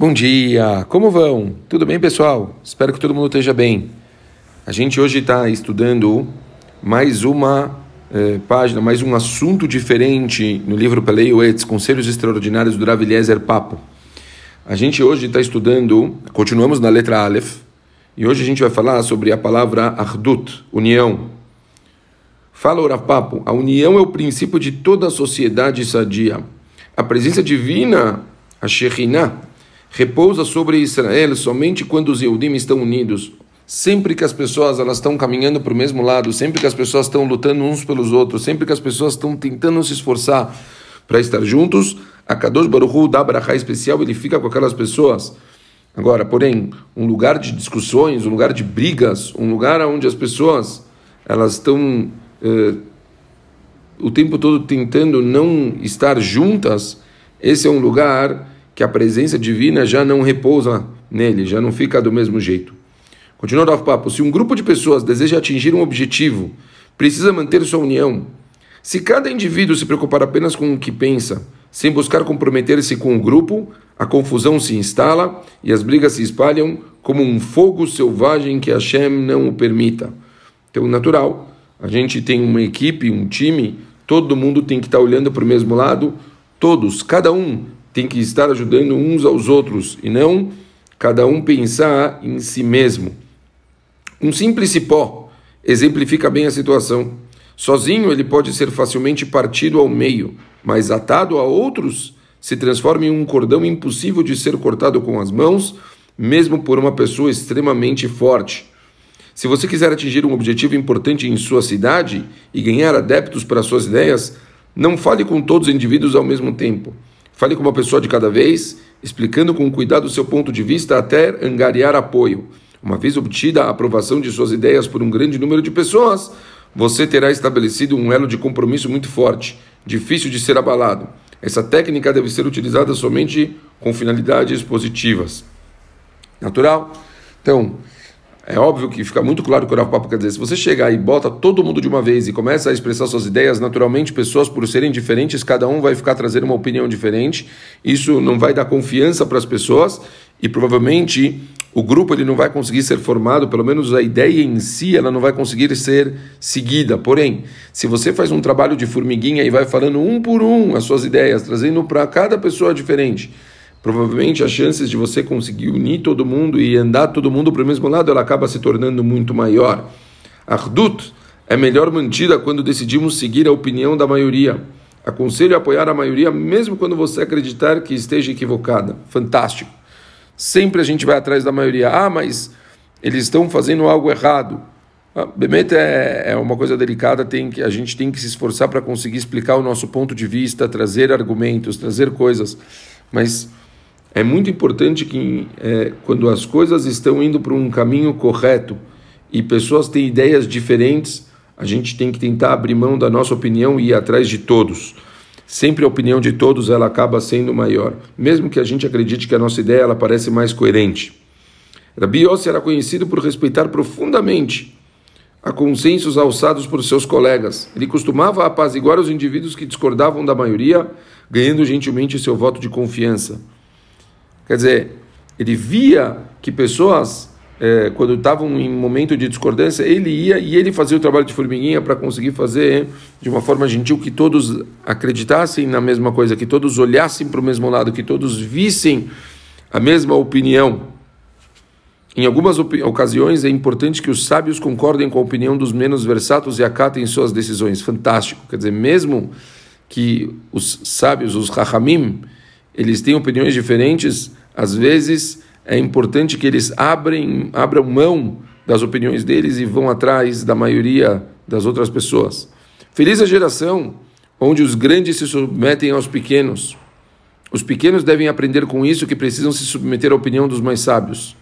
Bom dia, como vão? Tudo bem, pessoal? Espero que todo mundo esteja bem. A gente hoje está estudando mais uma eh, página, mais um assunto diferente no livro Peleio Etz, Conselhos Extraordinários do Rav Papo. A gente hoje está estudando, continuamos na letra Aleph, e hoje a gente vai falar sobre a palavra Ardut, união. Fala o Papo, a união é o princípio de toda a sociedade sadia. A presença divina, a Shekhinah, repousa sobre Israel somente quando os Yehudim estão unidos. Sempre que as pessoas elas estão caminhando para o mesmo lado, sempre que as pessoas estão lutando uns pelos outros, sempre que as pessoas estão tentando se esforçar para estar juntos, a Kadosh Baruch Hu dá brachá especial, ele fica com aquelas pessoas. Agora, porém, um lugar de discussões, um lugar de brigas, um lugar onde as pessoas elas estão eh, o tempo todo tentando não estar juntas, esse é um lugar que a presença divina já não repousa nele, já não fica do mesmo jeito. Continuando o papo, se um grupo de pessoas deseja atingir um objetivo, precisa manter sua união. Se cada indivíduo se preocupar apenas com o que pensa, sem buscar comprometer-se com o grupo, a confusão se instala e as brigas se espalham como um fogo selvagem que Hashem não o permita. Então, natural, a gente tem uma equipe, um time, todo mundo tem que estar olhando para o mesmo lado, todos, cada um tem que estar ajudando uns aos outros e não cada um pensar em si mesmo. Um simples cipó exemplifica bem a situação. Sozinho ele pode ser facilmente partido ao meio, mas atado a outros se transforma em um cordão impossível de ser cortado com as mãos, mesmo por uma pessoa extremamente forte. Se você quiser atingir um objetivo importante em sua cidade e ganhar adeptos para suas ideias, não fale com todos os indivíduos ao mesmo tempo. Fale com uma pessoa de cada vez, explicando com cuidado o seu ponto de vista até angariar apoio. Uma vez obtida a aprovação de suas ideias por um grande número de pessoas, você terá estabelecido um elo de compromisso muito forte, difícil de ser abalado. Essa técnica deve ser utilizada somente com finalidades positivas. Natural? Então, é óbvio que fica muito claro que o Rav Papa quer dizer, se você chegar e bota todo mundo de uma vez e começa a expressar suas ideias, naturalmente pessoas por serem diferentes, cada um vai ficar trazendo uma opinião diferente. Isso não vai dar confiança para as pessoas e provavelmente o grupo ele não vai conseguir ser formado, pelo menos a ideia em si ela não vai conseguir ser seguida. Porém, se você faz um trabalho de formiguinha e vai falando um por um as suas ideias, trazendo para cada pessoa diferente, provavelmente as chances de você conseguir unir todo mundo e andar todo mundo para o mesmo lado, ela acaba se tornando muito maior. Ardut é melhor mantida quando decidimos seguir a opinião da maioria. Aconselho a apoiar a maioria, mesmo quando você acreditar que esteja equivocada. Fantástico. Sempre a gente vai atrás da maioria. Ah, mas eles estão fazendo algo errado. Ah, é, é uma coisa delicada, tem que, a gente tem que se esforçar para conseguir explicar o nosso ponto de vista, trazer argumentos, trazer coisas. Mas é muito importante que é, quando as coisas estão indo para um caminho correto e pessoas têm ideias diferentes, a gente tem que tentar abrir mão da nossa opinião e ir atrás de todos. Sempre a opinião de todos ela acaba sendo maior, mesmo que a gente acredite que a nossa ideia ela parece mais coerente. Rabi Yossi era conhecido por respeitar profundamente a consensos alçados por seus colegas. Ele costumava apaziguar os indivíduos que discordavam da maioria, ganhando gentilmente seu voto de confiança. Quer dizer, ele via que pessoas, é, quando estavam em momento de discordância, ele ia e ele fazia o trabalho de formiguinha para conseguir fazer de uma forma gentil que todos acreditassem na mesma coisa, que todos olhassem para o mesmo lado, que todos vissem a mesma opinião. Em algumas ocasiões é importante que os sábios concordem com a opinião dos menos versatos e acatem suas decisões. Fantástico. Quer dizer, mesmo que os sábios, os rahamim, eles têm opiniões diferentes, às vezes é importante que eles abrem, abram mão das opiniões deles e vão atrás da maioria das outras pessoas. Feliz a geração onde os grandes se submetem aos pequenos. Os pequenos devem aprender com isso que precisam se submeter à opinião dos mais sábios.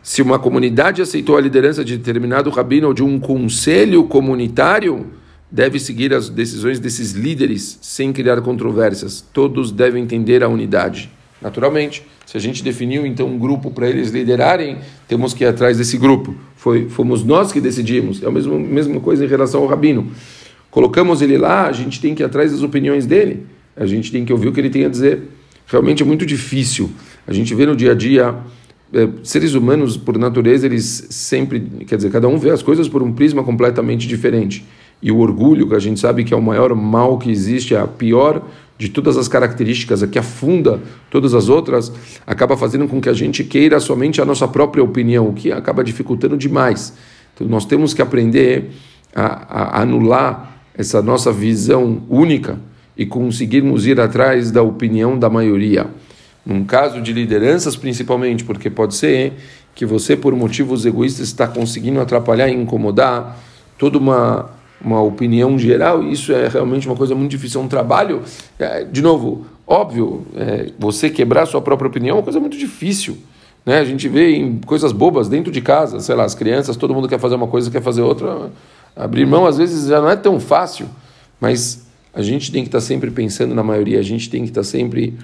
Se uma comunidade aceitou a liderança de determinado rabino ou de um conselho comunitário, deve seguir as decisões desses líderes sem criar controvérsias. Todos devem entender a unidade. Naturalmente, se a gente definiu então um grupo para eles liderarem, temos que ir atrás desse grupo. Foi, fomos nós que decidimos. É a mesma, mesma coisa em relação ao rabino. Colocamos ele lá, a gente tem que ir atrás das opiniões dele. A gente tem que ouvir o que ele tem a dizer. realmente é muito difícil. A gente vê no dia a dia é, seres humanos, por natureza, eles sempre, quer dizer, cada um vê as coisas por um prisma completamente diferente. E o orgulho, que a gente sabe que é o maior mal que existe, é a pior de todas as características, que afunda todas as outras, acaba fazendo com que a gente queira somente a nossa própria opinião, o que acaba dificultando demais. Então, nós temos que aprender a, a anular essa nossa visão única e conseguirmos ir atrás da opinião da maioria. Num caso de lideranças, principalmente, porque pode ser que você, por motivos egoístas, está conseguindo atrapalhar e incomodar toda uma uma opinião geral, isso é realmente uma coisa muito difícil, é um trabalho, é, de novo, óbvio, é, você quebrar sua própria opinião é uma coisa muito difícil, né? A gente vê em coisas bobas dentro de casa, sei lá, as crianças, todo mundo quer fazer uma coisa, quer fazer outra, abrir mão às vezes já não é tão fácil, mas a gente tem que estar sempre pensando na maioria, a gente tem que estar sempre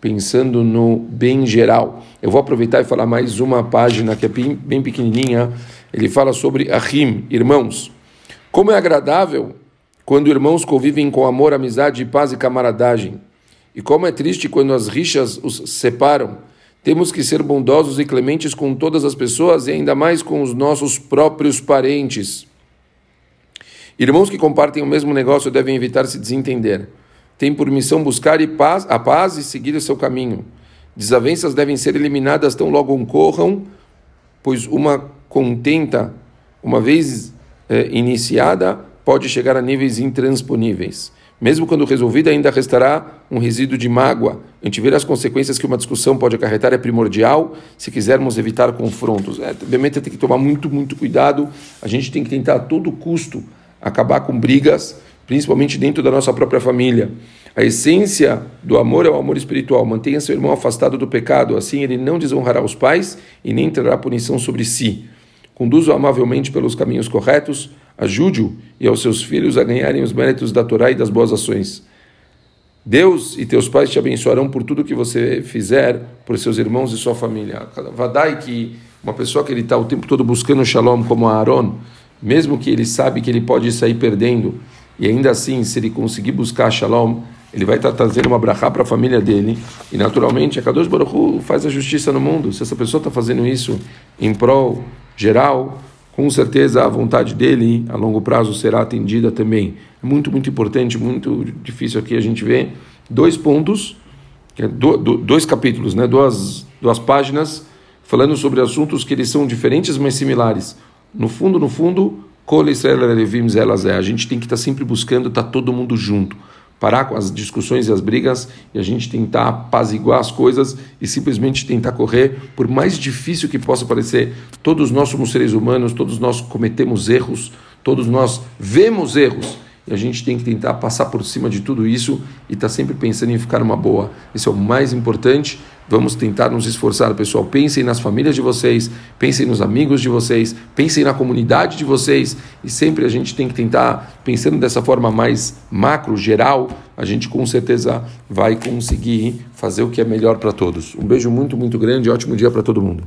pensando no bem geral. Eu vou aproveitar e falar mais uma página que é bem pequenininha, ele fala sobre Ahim, irmãos. Como é agradável quando irmãos convivem com amor, amizade, paz e camaradagem. E como é triste quando as rixas os separam. Temos que ser bondosos e clementes com todas as pessoas e ainda mais com os nossos próprios parentes. Irmãos que compartem o mesmo negócio devem evitar se desentender. Tem por missão buscar a paz e seguir o seu caminho. Desavenças devem ser eliminadas tão logo ocorram, pois uma contenta, uma vez eh, iniciada pode chegar a níveis intransponíveis. Mesmo quando resolvida, ainda restará um resíduo de mágoa. Antever as consequências que uma discussão pode acarretar é primordial se quisermos evitar confrontos. É, obviamente tem que tomar muito, muito cuidado. A gente tem que tentar a todo custo acabar com brigas, principalmente dentro da nossa própria família. A essência do amor é o amor espiritual. Mantenha seu irmão afastado do pecado, assim ele não desonrará os pais e nem trará punição sobre si. Conduza-o amavelmente pelos caminhos corretos, ajude-o e aos seus filhos a ganharem os méritos da Torá e das boas ações. Deus e teus pais te abençoarão por tudo que você fizer por seus irmãos e sua família. Vadai que uma pessoa que ele está o tempo todo buscando shalom como Aaron, mesmo que ele sabe que ele pode sair perdendo, e ainda assim, se ele conseguir buscar shalom, ele vai estar trazendo uma brachá para a família dele. E naturalmente, a Kadosh Baruch Hu faz a justiça no mundo. Se essa pessoa está fazendo isso em prol geral, com certeza a vontade dele a longo prazo será atendida também. É muito, muito importante, muito difícil aqui a gente ver dois pontos, é dois capítulos, né? duas, duas páginas, falando sobre assuntos que eles são diferentes, mas similares. No fundo, no fundo, a gente tem que estar sempre buscando estar todo mundo junto parar com as discussões e as brigas e a gente tentar apaziguar as coisas e simplesmente tentar correr, por mais difícil que possa parecer. Todos nós somos seres humanos, todos nós cometemos erros, todos nós vemos erros. E a gente tem que tentar passar por cima de tudo isso e estar tá sempre pensando em ficar uma boa. Esse é o mais importante. Vamos tentar nos esforçar, pessoal. Pensem nas famílias de vocês, pensem nos amigos de vocês, pensem na comunidade de vocês. E sempre a gente tem que tentar, pensando dessa forma mais macro, geral, a gente com certeza vai conseguir fazer o que é melhor para todos. Um beijo muito, muito grande. Ótimo dia para todo mundo.